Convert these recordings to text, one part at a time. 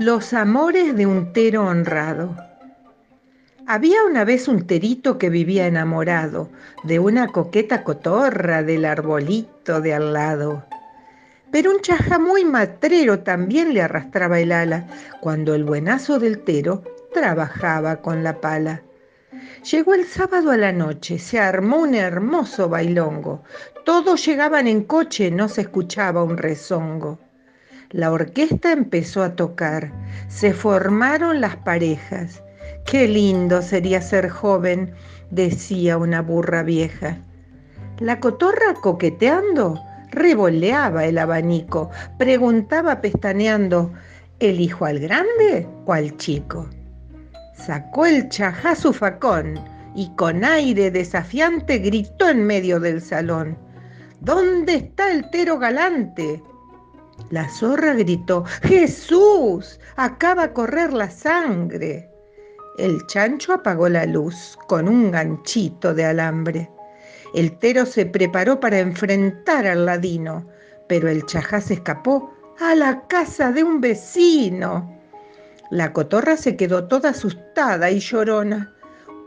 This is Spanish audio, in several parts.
Los amores de un tero honrado. Había una vez un terito que vivía enamorado de una coqueta cotorra del arbolito de al lado. Pero un chaja muy matrero también le arrastraba el ala cuando el buenazo del tero trabajaba con la pala. Llegó el sábado a la noche, se armó un hermoso bailongo. Todos llegaban en coche, no se escuchaba un rezongo. La orquesta empezó a tocar, se formaron las parejas. Qué lindo sería ser joven, decía una burra vieja. La cotorra coqueteando revoleaba el abanico, preguntaba pestaneando, ¿elijo al grande o al chico? Sacó el chajá su facón y con aire desafiante gritó en medio del salón, ¿Dónde está el tero galante? La zorra gritó, Jesús, acaba a correr la sangre. El chancho apagó la luz con un ganchito de alambre. El tero se preparó para enfrentar al ladino, pero el chajá se escapó a la casa de un vecino. La cotorra se quedó toda asustada y llorona.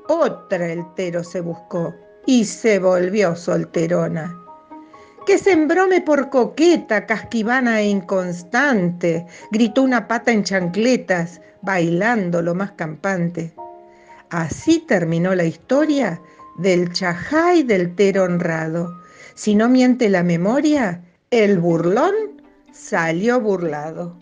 Otra el tero se buscó y se volvió solterona que sembrome por coqueta, casquivana e inconstante, gritó una pata en chancletas, bailando lo más campante. Así terminó la historia del chajá del tero honrado. Si no miente la memoria, el burlón salió burlado.